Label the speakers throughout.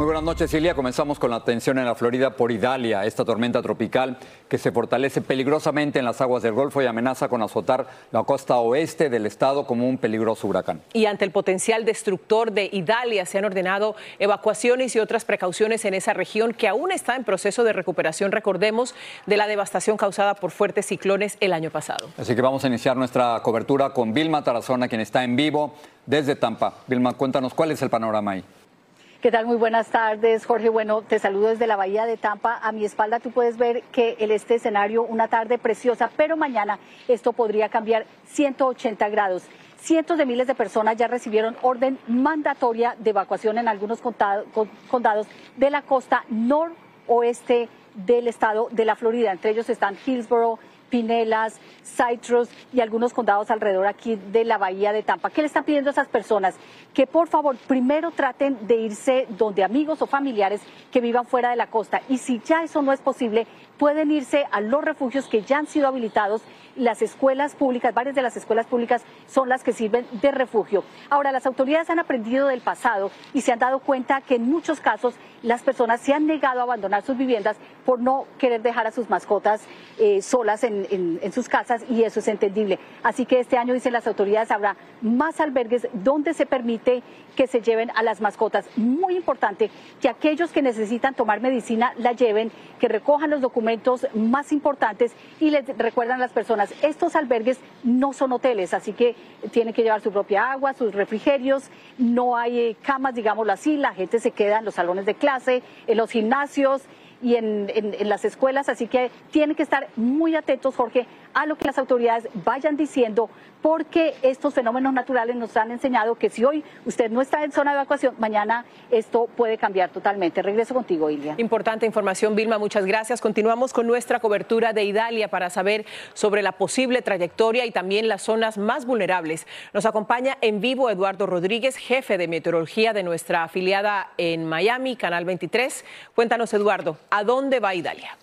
Speaker 1: Muy buenas noches, Ilia. Comenzamos con la atención en la Florida por Idalia, esta tormenta tropical que se fortalece peligrosamente en las aguas del Golfo y amenaza con azotar la costa oeste del estado como un peligroso huracán.
Speaker 2: Y ante el potencial destructor de Idalia, se han ordenado evacuaciones y otras precauciones en esa región que aún está en proceso de recuperación, recordemos, de la devastación causada por fuertes ciclones el año pasado.
Speaker 1: Así que vamos a iniciar nuestra cobertura con Vilma Tarazona, quien está en vivo desde Tampa. Vilma, cuéntanos cuál es el panorama ahí.
Speaker 3: ¿Qué tal? Muy buenas tardes, Jorge. Bueno, te saludo desde la Bahía de Tampa. A mi espalda tú puedes ver que el este escenario, una tarde preciosa, pero mañana esto podría cambiar 180 grados. Cientos de miles de personas ya recibieron orden mandatoria de evacuación en algunos condados de la costa noroeste del estado de la Florida. Entre ellos están Hillsborough, Pinelas, Citrus y algunos condados alrededor aquí de la bahía de Tampa. ¿Qué le están pidiendo a esas personas? Que por favor primero traten de irse donde amigos o familiares que vivan fuera de la costa y si ya eso no es posible, pueden irse a los refugios que ya han sido habilitados. Las escuelas públicas, varias de las escuelas públicas son las que sirven de refugio. Ahora, las autoridades han aprendido del pasado y se han dado cuenta que en muchos casos las personas se han negado a abandonar sus viviendas por no querer dejar a sus mascotas eh, solas en, sus casas y eso es entendible. Así que este año, dicen las autoridades, habrá más albergues donde se permite que se lleven a las mascotas. Muy importante que aquellos que necesitan tomar medicina la lleven, que recojan los documentos más importantes y les recuerdan a las personas, estos albergues no son hoteles, así que tienen que llevar su propia agua, sus refrigerios, no hay eh, camas, digámoslo así, la gente se queda en los salones de clase, en los gimnasios y en, en, las escuelas, así que tienen que estar muy atentos, Jorge, a lo que las autoridades vayan diciendo, porque estos fenómenos naturales nos han enseñado que si hoy usted no está en zona de evacuación, mañana esto puede cambiar totalmente. Regreso contigo, Ilia.
Speaker 2: Importante información, Vilma, muchas gracias. Continuamos con nuestra cobertura de Idalia para saber sobre la posible trayectoria y también las zonas más vulnerables. Nos acompaña en vivo Eduardo Rodríguez, jefe de meteorología de nuestra afiliada en Miami, Canal 23. Cuéntanos, Eduardo, ¿a dónde va Idalia?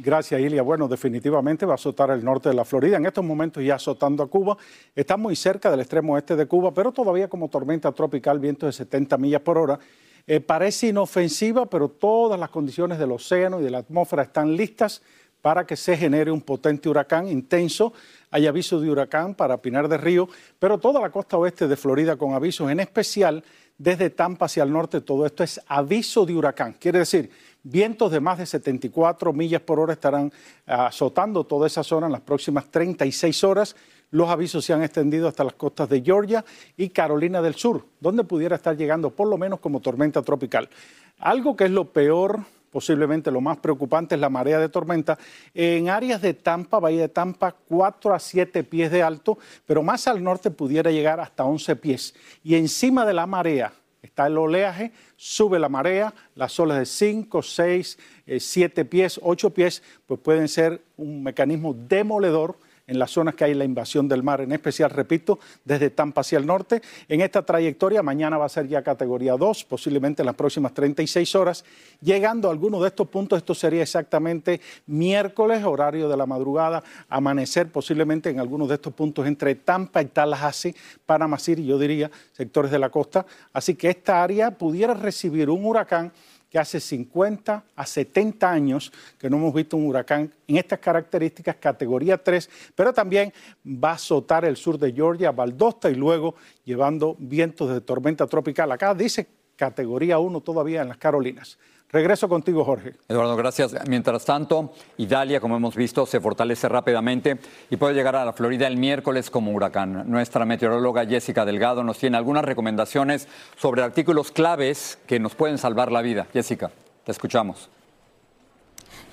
Speaker 4: Gracias, Ilia. Bueno, definitivamente va a azotar el norte de la Florida. En estos momentos ya azotando a Cuba. Está muy cerca del extremo oeste de Cuba, pero todavía como tormenta tropical, viento de 70 millas por hora. Eh, parece inofensiva, pero todas las condiciones del océano y de la atmósfera están listas para que se genere un potente huracán intenso. Hay aviso de huracán para Pinar de Río, pero toda la costa oeste de Florida con avisos, en especial desde Tampa hacia el norte, todo esto es aviso de huracán. Quiere decir, Vientos de más de 74 millas por hora estarán azotando toda esa zona en las próximas 36 horas. Los avisos se han extendido hasta las costas de Georgia y Carolina del Sur, donde pudiera estar llegando por lo menos como tormenta tropical. Algo que es lo peor, posiblemente lo más preocupante, es la marea de tormenta. En áreas de Tampa, Bahía de Tampa, 4 a 7 pies de alto, pero más al norte pudiera llegar hasta 11 pies. Y encima de la marea, está el oleaje, sube la marea, las olas de 5, 6, 7 pies, 8 pies, pues pueden ser un mecanismo demoledor en las zonas que hay la invasión del mar, en especial, repito, desde Tampa hacia el norte. En esta trayectoria, mañana va a ser ya categoría 2, posiblemente en las próximas 36 horas. Llegando a alguno de estos puntos, esto sería exactamente miércoles, horario de la madrugada, amanecer posiblemente en algunos de estos puntos entre Tampa y Tallahassee, Panama City, yo diría, sectores de la costa. Así que esta área pudiera recibir un huracán que hace 50 a 70 años que no hemos visto un huracán en estas características, categoría 3, pero también va a azotar el sur de Georgia, Valdosta y luego llevando vientos de tormenta tropical. Acá dice categoría 1 todavía en las Carolinas. Regreso contigo, Jorge.
Speaker 1: Eduardo, gracias. Mientras tanto, Italia, como hemos visto, se fortalece rápidamente y puede llegar a la Florida el miércoles como huracán. Nuestra meteoróloga Jessica Delgado nos tiene algunas recomendaciones sobre artículos claves que nos pueden salvar la vida. Jessica, te escuchamos.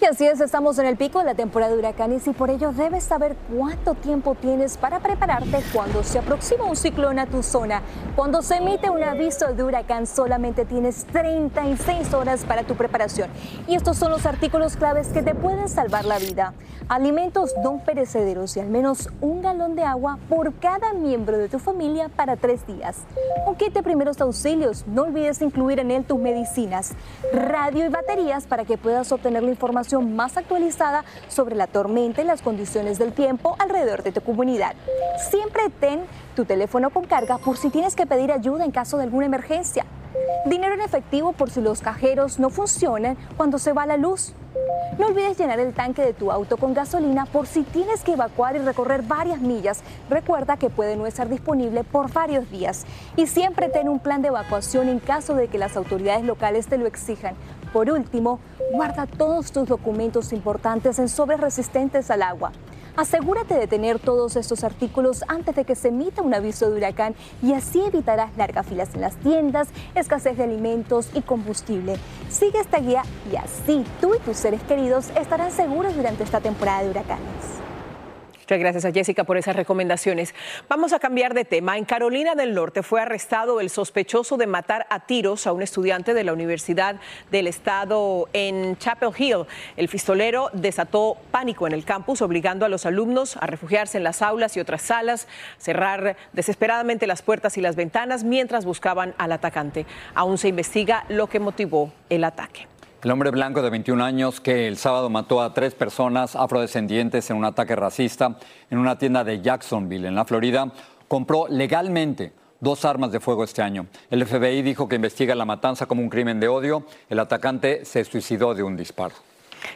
Speaker 5: Y así es, estamos en el pico de la temporada de huracanes y por ello debes saber cuánto tiempo tienes para prepararte cuando se aproxima un ciclón a tu zona. Cuando se emite un aviso de huracán solamente tienes 36 horas para tu preparación. Y estos son los artículos claves que te pueden salvar la vida. Alimentos no perecederos y al menos un galón de agua por cada miembro de tu familia para tres días. Un kit de primeros auxilios, no olvides incluir en él tus medicinas, radio y baterías para que puedas obtener la información más actualizada sobre la tormenta y las condiciones del tiempo alrededor de tu comunidad. Siempre ten tu teléfono con carga por si tienes que pedir ayuda en caso de alguna emergencia. Dinero en efectivo por si los cajeros no funcionan cuando se va la luz. No olvides llenar el tanque de tu auto con gasolina por si tienes que evacuar y recorrer varias millas. Recuerda que puede no estar disponible por varios días. Y siempre ten un plan de evacuación en caso de que las autoridades locales te lo exijan. Por último, guarda todos tus documentos importantes en sobres resistentes al agua. Asegúrate de tener todos estos artículos antes de que se emita un aviso de huracán y así evitarás largas filas en las tiendas, escasez de alimentos y combustible. Sigue esta guía y así tú y tus seres queridos estarán seguros durante esta temporada de huracanes.
Speaker 2: Muchas gracias a Jessica por esas recomendaciones. Vamos a cambiar de tema. En Carolina del Norte fue arrestado el sospechoso de matar a tiros a un estudiante de la Universidad del Estado en Chapel Hill. El pistolero desató pánico en el campus, obligando a los alumnos a refugiarse en las aulas y otras salas, cerrar desesperadamente las puertas y las ventanas mientras buscaban al atacante. Aún se investiga lo que motivó el ataque.
Speaker 1: El hombre blanco de 21 años que el sábado mató a tres personas afrodescendientes en un ataque racista en una tienda de Jacksonville, en la Florida, compró legalmente dos armas de fuego este año. El FBI dijo que investiga la matanza como un crimen de odio. El atacante se suicidó de un disparo.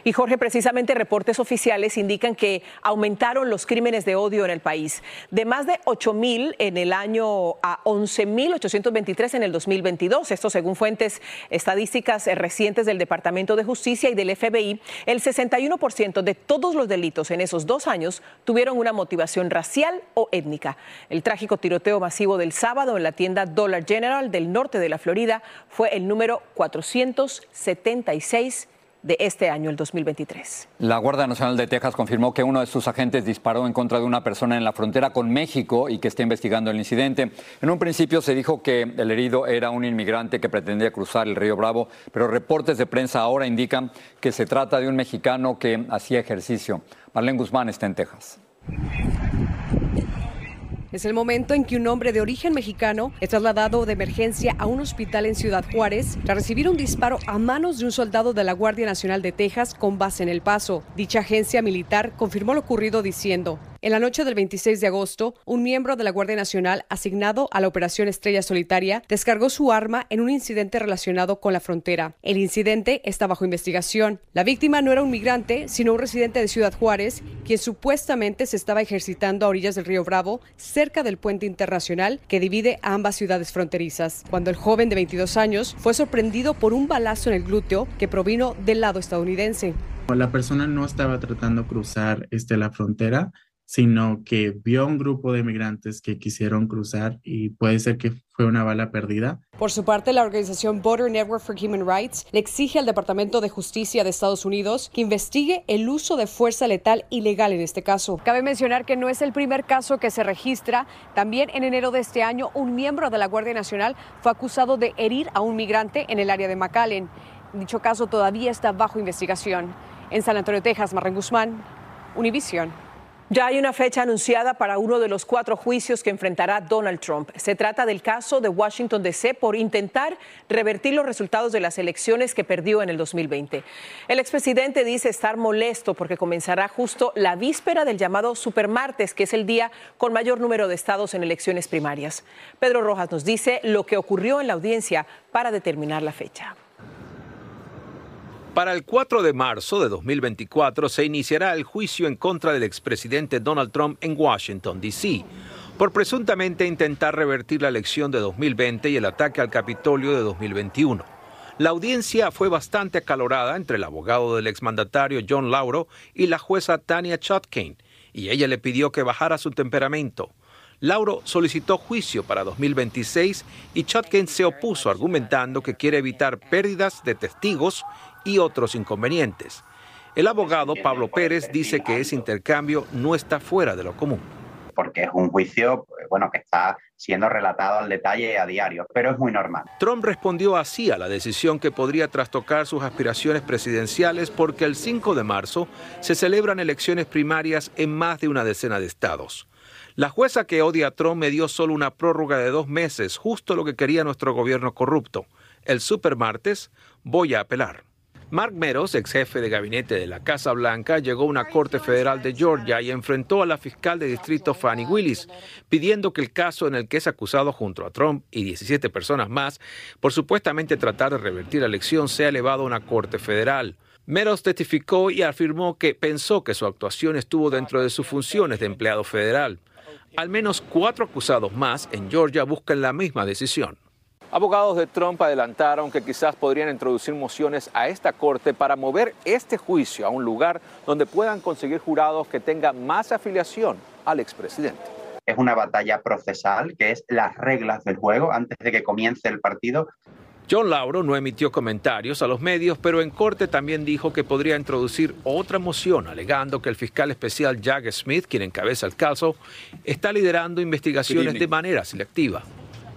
Speaker 2: Y Jorge, precisamente reportes oficiales indican que aumentaron los crímenes de odio en el país. De más de 8 mil en el año a 11.823 en el 2022. Esto según fuentes estadísticas recientes del Departamento de Justicia y del FBI. El 61% de todos los delitos en esos dos años tuvieron una motivación racial o étnica. El trágico tiroteo masivo del sábado en la tienda Dollar General del norte de la Florida fue el número 476 de este año, el 2023.
Speaker 1: La Guardia Nacional de Texas confirmó que uno de sus agentes disparó en contra de una persona en la frontera con México y que está investigando el incidente. En un principio se dijo que el herido era un inmigrante que pretendía cruzar el río Bravo, pero reportes de prensa ahora indican que se trata de un mexicano que hacía ejercicio. Marlene Guzmán está en Texas.
Speaker 6: Es el momento en que un hombre de origen mexicano es trasladado de emergencia a un hospital en Ciudad Juárez tras recibir un disparo a manos de un soldado de la Guardia Nacional de Texas con base en El Paso. Dicha agencia militar confirmó lo ocurrido diciendo, en la noche del 26 de agosto, un miembro de la Guardia Nacional asignado a la Operación Estrella Solitaria descargó su arma en un incidente relacionado con la frontera. El incidente está bajo investigación. La víctima no era un migrante, sino un residente de Ciudad Juárez, quien supuestamente se estaba ejercitando a orillas del río Bravo, cerca del puente internacional que divide a ambas ciudades fronterizas, cuando el joven de 22 años fue sorprendido por un balazo en el glúteo que provino del lado estadounidense.
Speaker 7: La persona no estaba tratando de cruzar este, la frontera, sino que vio un grupo de migrantes que quisieron cruzar y puede ser que fue una bala perdida.
Speaker 6: Por su parte, la organización Border Network for Human Rights le exige al Departamento de Justicia de Estados Unidos que investigue el uso de fuerza letal ilegal en este caso. Cabe mencionar que no es el primer caso que se registra. También en enero de este año, un miembro de la Guardia Nacional fue acusado de herir a un migrante en el área de McAllen. Dicho caso todavía está bajo investigación. En San Antonio, Texas, Marren Guzmán, Univision.
Speaker 2: Ya hay una fecha anunciada para uno de los cuatro juicios que enfrentará Donald Trump. Se trata del caso de Washington DC por intentar revertir los resultados de las elecciones que perdió en el 2020. El expresidente dice estar molesto porque comenzará justo la víspera del llamado Supermartes, que es el día con mayor número de estados en elecciones primarias. Pedro Rojas nos dice lo que ocurrió en la audiencia para determinar la fecha.
Speaker 8: Para el 4 de marzo de 2024 se iniciará el juicio en contra del expresidente Donald Trump en Washington, D.C., por presuntamente intentar revertir la elección de 2020 y el ataque al Capitolio de 2021. La audiencia fue bastante acalorada entre el abogado del exmandatario John Lauro y la jueza Tania Chutkin, y ella le pidió que bajara su temperamento. Lauro solicitó juicio para 2026 y Chutkin se opuso argumentando que quiere evitar pérdidas de testigos y otros inconvenientes. El abogado Pablo Pérez dice que ese intercambio no está fuera de lo común.
Speaker 9: Porque es un juicio bueno, que está siendo relatado al detalle a diario, pero es muy normal.
Speaker 8: Trump respondió así a la decisión que podría trastocar sus aspiraciones presidenciales porque el 5 de marzo se celebran elecciones primarias en más de una decena de estados. La jueza que odia a Trump me dio solo una prórroga de dos meses, justo lo que quería nuestro gobierno corrupto. El supermartes voy a apelar. Mark Meadows, ex jefe de gabinete de la Casa Blanca, llegó a una corte federal de Georgia y enfrentó a la fiscal de distrito Fanny Willis, pidiendo que el caso en el que es acusado junto a Trump y 17 personas más por supuestamente tratar de revertir la elección sea elevado a una corte federal. Meadows testificó y afirmó que pensó que su actuación estuvo dentro de sus funciones de empleado federal. Al menos cuatro acusados más en Georgia buscan la misma decisión. Abogados de Trump adelantaron que quizás podrían introducir mociones a esta corte para mover este juicio a un lugar donde puedan conseguir jurados que tengan más afiliación al expresidente.
Speaker 9: Es una batalla procesal que es las reglas del juego antes de que comience el partido.
Speaker 8: John Lauro no emitió comentarios a los medios, pero en corte también dijo que podría introducir otra moción, alegando que el fiscal especial Jack Smith, quien encabeza el caso, está liderando investigaciones de manera selectiva.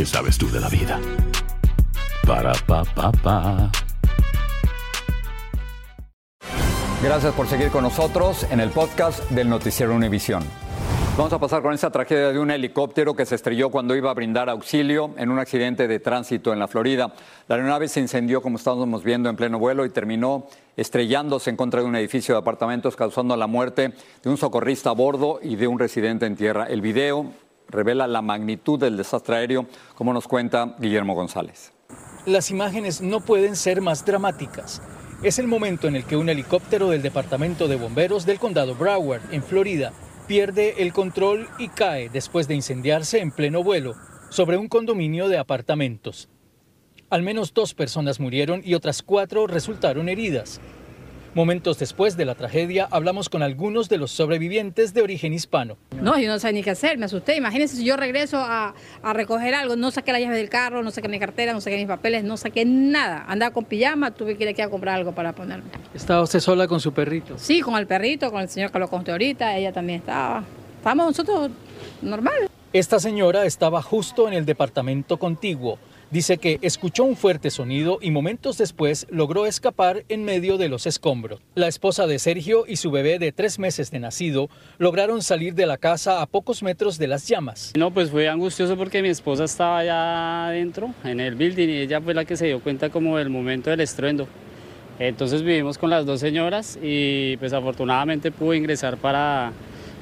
Speaker 10: ¿Qué sabes tú de la vida? Para pa pa.
Speaker 1: Gracias por seguir con nosotros en el podcast del Noticiero Univisión. Vamos a pasar con esta tragedia de un helicóptero que se estrelló cuando iba a brindar auxilio en un accidente de tránsito en la Florida. La aeronave se incendió, como estamos viendo, en pleno vuelo y terminó estrellándose en contra de un edificio de apartamentos, causando la muerte de un socorrista a bordo y de un residente en tierra. El video revela la magnitud del desastre aéreo, como nos cuenta Guillermo González.
Speaker 11: Las imágenes no pueden ser más dramáticas. Es el momento en el que un helicóptero del Departamento de Bomberos del Condado Broward, en Florida, pierde el control y cae después de incendiarse en pleno vuelo sobre un condominio de apartamentos. Al menos dos personas murieron y otras cuatro resultaron heridas. Momentos después de la tragedia, hablamos con algunos de los sobrevivientes de origen hispano.
Speaker 12: No, yo no sé ni qué hacer, me asusté. Imagínense si yo regreso a, recoger algo, no saqué la llave del carro, no saqué mi cartera, no saqué mis papeles, no saqué nada. Andaba con pijama, tuve que ir aquí a comprar algo para ponerme.
Speaker 11: ¿Estaba usted sola con su perrito?
Speaker 12: Sí, con el perrito, con el señor que lo conté ahorita, ella también estaba. Estábamos nosotros normal.
Speaker 11: Esta señora estaba justo en el departamento contiguo Dice que escuchó un fuerte sonido y momentos después logró escapar en medio de los escombros. La esposa de Sergio y su bebé de tres meses de nacido lograron salir de la casa a pocos metros de las llamas.
Speaker 13: No, pues fue angustioso porque mi esposa estaba allá adentro, en el building, y ella fue la que se dio cuenta como del momento del estruendo. Entonces vivimos con las dos señoras y pues afortunadamente pudo ingresar para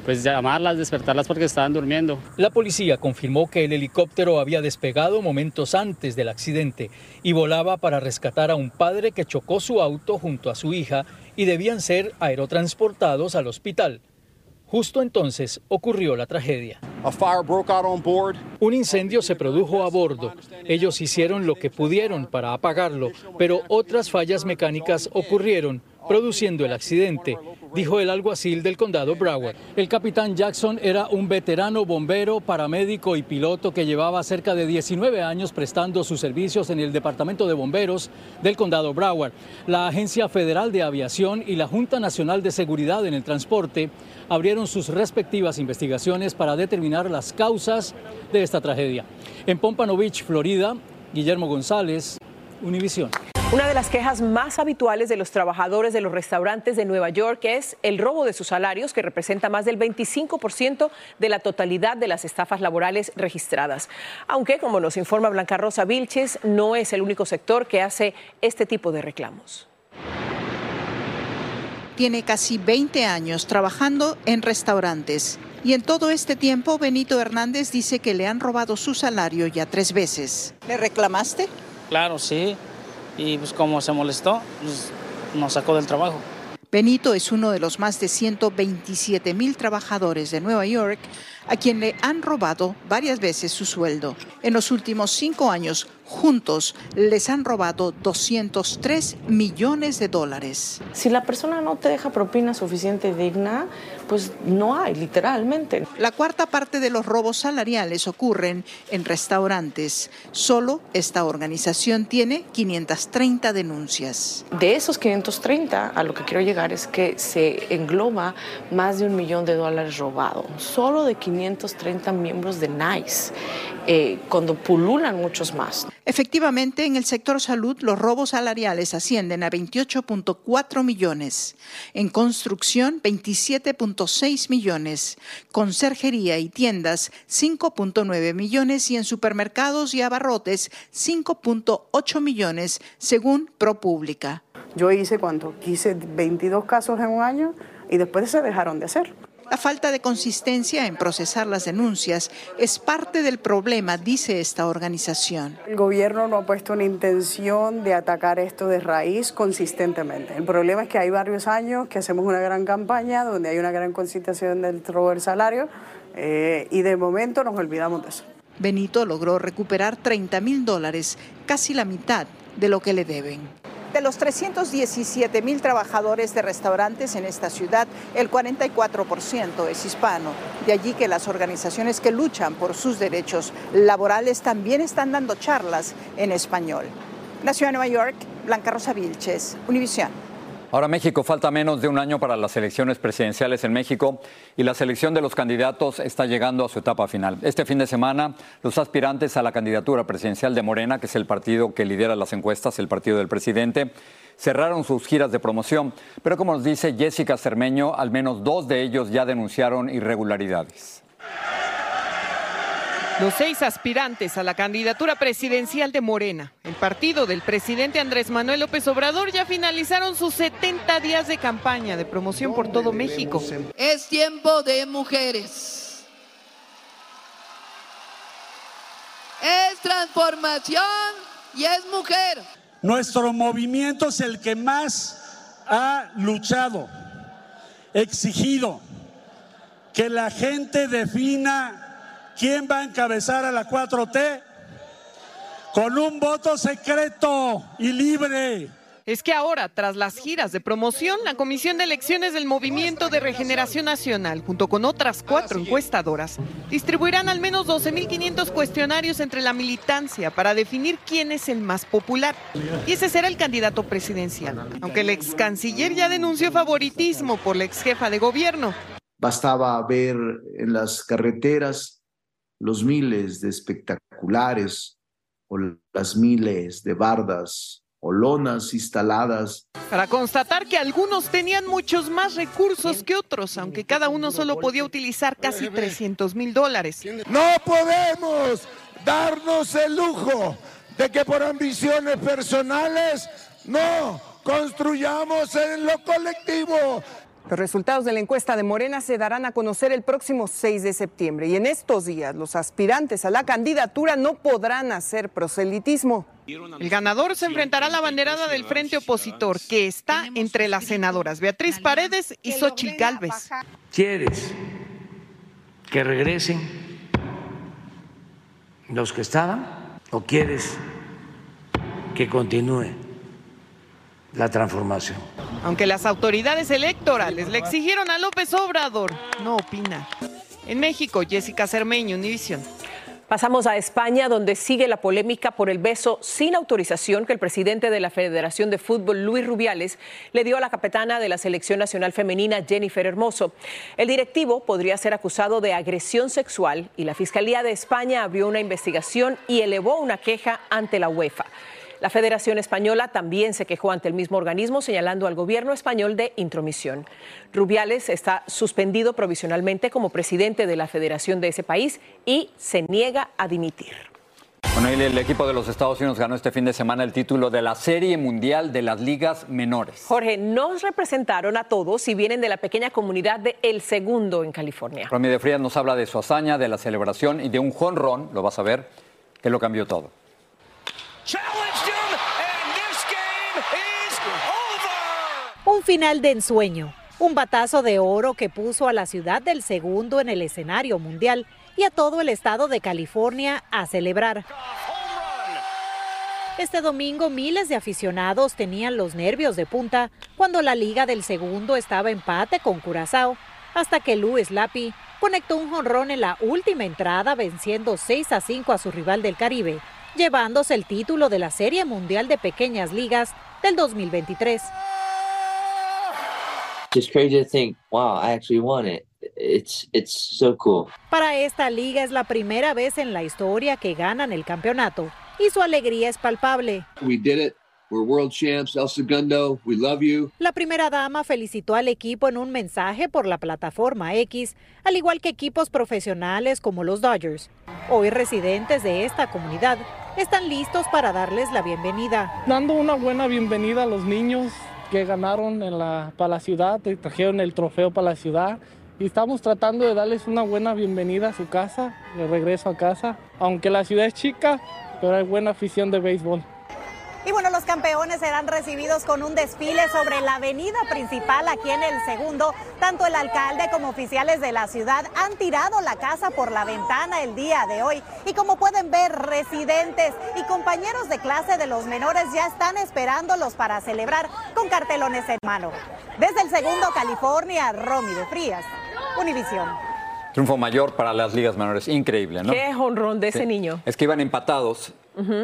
Speaker 13: pues llamarlas, despertarlas porque estaban durmiendo.
Speaker 11: La policía confirmó que el helicóptero había despegado momentos antes del accidente y volaba para rescatar a un padre que chocó su auto junto a su hija y debían ser aerotransportados al hospital. Justo entonces ocurrió la tragedia. Un incendio se produjo a bordo. Ellos hicieron lo que pudieron para apagarlo, pero otras fallas mecánicas ocurrieron, produciendo el accidente, dijo el alguacil del condado Broward. El capitán Jackson era un veterano bombero, paramédico y piloto que llevaba cerca de 19 años prestando sus servicios en el Departamento de Bomberos del condado Broward. La Agencia Federal de Aviación y la Junta Nacional de Seguridad en el Transporte abrieron sus respectivas investigaciones para determinar las causas de esta tragedia. En Pompano Beach, Florida, Guillermo González, Univisión.
Speaker 2: Una de las quejas más habituales de los trabajadores de los restaurantes de Nueva York es el robo de sus salarios, que representa más del 25% de la totalidad de las estafas laborales registradas. Aunque, como nos informa Blanca Rosa Vilches, no es el único sector que hace este tipo de reclamos.
Speaker 14: Tiene casi 20 años trabajando en restaurantes. Y en todo este tiempo, Benito Hernández dice que le han robado su salario ya tres veces. ¿Le reclamaste?
Speaker 15: Claro, sí y pues como se molestó, pues, nos sacó del trabajo.
Speaker 14: Benito es uno de los más de 127 mil trabajadores de Nueva York a quien le han robado varias veces su sueldo. En los últimos cinco años, juntos les han robado 203 millones de dólares.
Speaker 16: Si la persona no te deja propina suficiente y digna, pues no hay, literalmente.
Speaker 14: La cuarta parte de los robos salariales ocurren en restaurantes. Solo esta organización tiene 530 denuncias.
Speaker 16: De esos 530, a lo que quiero llegar es que se engloba más de un millón de dólares robados. Solo de 530 miembros de NICE, eh, cuando pululan muchos más.
Speaker 14: Efectivamente, en el sector salud los robos salariales ascienden a 28.4 millones, en construcción 27.6 millones, conserjería y tiendas 5.9 millones y en supermercados y abarrotes 5.8 millones, según ProPublica.
Speaker 16: Yo hice cuando quise 22 casos en un año y después se dejaron de hacer.
Speaker 14: La falta de consistencia en procesar las denuncias es parte del problema, dice esta organización.
Speaker 16: El gobierno no ha puesto una intención de atacar esto de raíz consistentemente. El problema es que hay varios años que hacemos una gran campaña donde hay una gran concentración del robo del salario eh, y de momento nos olvidamos de eso.
Speaker 14: Benito logró recuperar 30 mil dólares, casi la mitad de lo que le deben. De los 317 mil trabajadores de restaurantes en esta ciudad, el 44% es hispano. De allí que las organizaciones que luchan por sus derechos laborales también están dando charlas en español. Ciudad de Nueva York, Blanca Rosa Vilches, Univisión.
Speaker 1: Ahora México, falta menos de un año para las elecciones presidenciales en México y la selección de los candidatos está llegando a su etapa final. Este fin de semana, los aspirantes a la candidatura presidencial de Morena, que es el partido que lidera las encuestas, el partido del presidente, cerraron sus giras de promoción. Pero como nos dice Jessica Cermeño, al menos dos de ellos ya denunciaron irregularidades.
Speaker 17: Los seis aspirantes a la candidatura presidencial de Morena, el partido del presidente Andrés Manuel López Obrador, ya finalizaron sus 70 días de campaña de promoción por todo México.
Speaker 18: Es tiempo de mujeres. Es transformación y es mujer.
Speaker 19: Nuestro movimiento es el que más ha luchado, exigido que la gente defina ¿Quién va a encabezar a la 4T? Con un voto secreto y libre.
Speaker 17: Es que ahora, tras las giras de promoción, la Comisión de Elecciones del Movimiento de Regeneración Nacional, junto con otras cuatro encuestadoras, distribuirán al menos 12.500 cuestionarios entre la militancia para definir quién es el más popular. Y ese será el candidato presidencial, aunque el ex canciller ya denunció favoritismo por la ex jefa de gobierno.
Speaker 20: Bastaba ver en las carreteras los miles de espectaculares o las miles de bardas o lonas instaladas.
Speaker 17: Para constatar que algunos tenían muchos más recursos que otros, aunque cada uno solo podía utilizar casi 300 mil dólares.
Speaker 21: No podemos darnos el lujo de que por ambiciones personales no construyamos en lo colectivo
Speaker 17: Los resultados de la encuesta de Morena se darán a conocer el próximo 6 de septiembre y en estos días los aspirantes a la candidatura no podrán hacer proselitismo. El ganador se enfrentará a la banderada del frente opositor, que está entre las senadoras Beatriz Paredes y Xochitl Gálvez.
Speaker 22: ¿Quieres que regresen los que estaban o quieres que continúe la transformación?
Speaker 17: Aunque las autoridades electorales le exigieron a López Obrador, no opina. En México, Jessica Cermeño, Univisión.
Speaker 2: Pasamos a España, donde sigue la polémica por el beso sin autorización que el presidente de la Federación de Fútbol, Luis Rubiales, le dio a la capitana de la Selección Nacional Femenina, Jennifer Hermoso. El directivo podría ser acusado de agresión sexual y la Fiscalía de España abrió una investigación y elevó una queja ante la UEFA. La Federación Española también se quejó ante el mismo organismo señalando al gobierno español de intromisión. Rubiales está suspendido provisionalmente como presidente de la federación de ese país y se niega a dimitir.
Speaker 1: Bueno, el equipo de los Estados Unidos ganó este fin de semana el título de la Serie Mundial de las Ligas Menores.
Speaker 2: Jorge, nos representaron a todos y vienen de la pequeña comunidad de El Segundo en California.
Speaker 1: Romy de Frías nos habla de su hazaña, de la celebración y de un jonrón, lo vas a ver, que lo cambió todo.
Speaker 23: Un final de ensueño, un batazo de oro que puso a la ciudad del segundo en el escenario mundial y a todo el estado de California a celebrar. Este domingo miles de aficionados tenían los nervios de punta cuando la liga del segundo estaba empate con Curazao, hasta que Luis Lapi conectó un jonrón en la última entrada venciendo 6 a 5 a su rival del Caribe, llevándose el título de la Serie Mundial de Pequeñas Ligas del 2023.
Speaker 24: Just crazy to think, wow, I actually won it. It's it's so cool.
Speaker 23: Para esta liga es la primera vez en la historia que ganan el campeonato y su alegría es palpable.
Speaker 25: We did it. We're world champs. El Segundo, we love you.
Speaker 23: La primera dama felicitó al equipo en un mensaje por la plataforma X, al igual que equipos profesionales como los Dodgers. Hoy residentes de esta comunidad están listos para darles la bienvenida.
Speaker 26: Dando una buena bienvenida a los niños que ganaron en la, para la ciudad, trajeron el trofeo para la ciudad y estamos tratando de darles una buena bienvenida a su casa, de regreso a casa, aunque la ciudad es chica, pero hay buena afición de béisbol.
Speaker 23: Y bueno, los campeones serán recibidos con un desfile sobre la avenida principal aquí en el segundo. Tanto el alcalde como oficiales de la ciudad han tirado la casa por la ventana el día de hoy. Y como pueden ver, residentes y compañeros de clase de los menores ya están esperándolos para celebrar con cartelones en mano. Desde el segundo, California, Romy de Frías, Univisión.
Speaker 1: Triunfo mayor para las ligas menores, increíble, ¿no?
Speaker 2: Qué honrón de ese
Speaker 1: Sí.
Speaker 2: niño.
Speaker 1: Es que iban empatados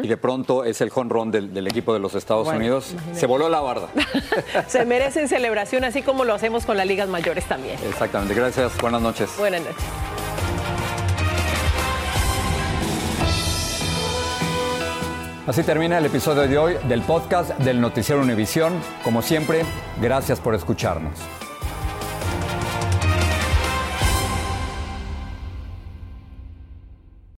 Speaker 1: y de pronto es el jonrón del, del equipo de los Estados
Speaker 2: Bueno,
Speaker 1: Unidos.
Speaker 2: imagínate.
Speaker 1: Se voló la barda.
Speaker 2: Se merecen celebración así como lo hacemos con las ligas mayores también.
Speaker 1: Exactamente. Gracias. Buenas noches.
Speaker 2: Buenas noches.
Speaker 1: Así termina el episodio de hoy del podcast del Noticiero Univisión. Como siempre, gracias por escucharnos.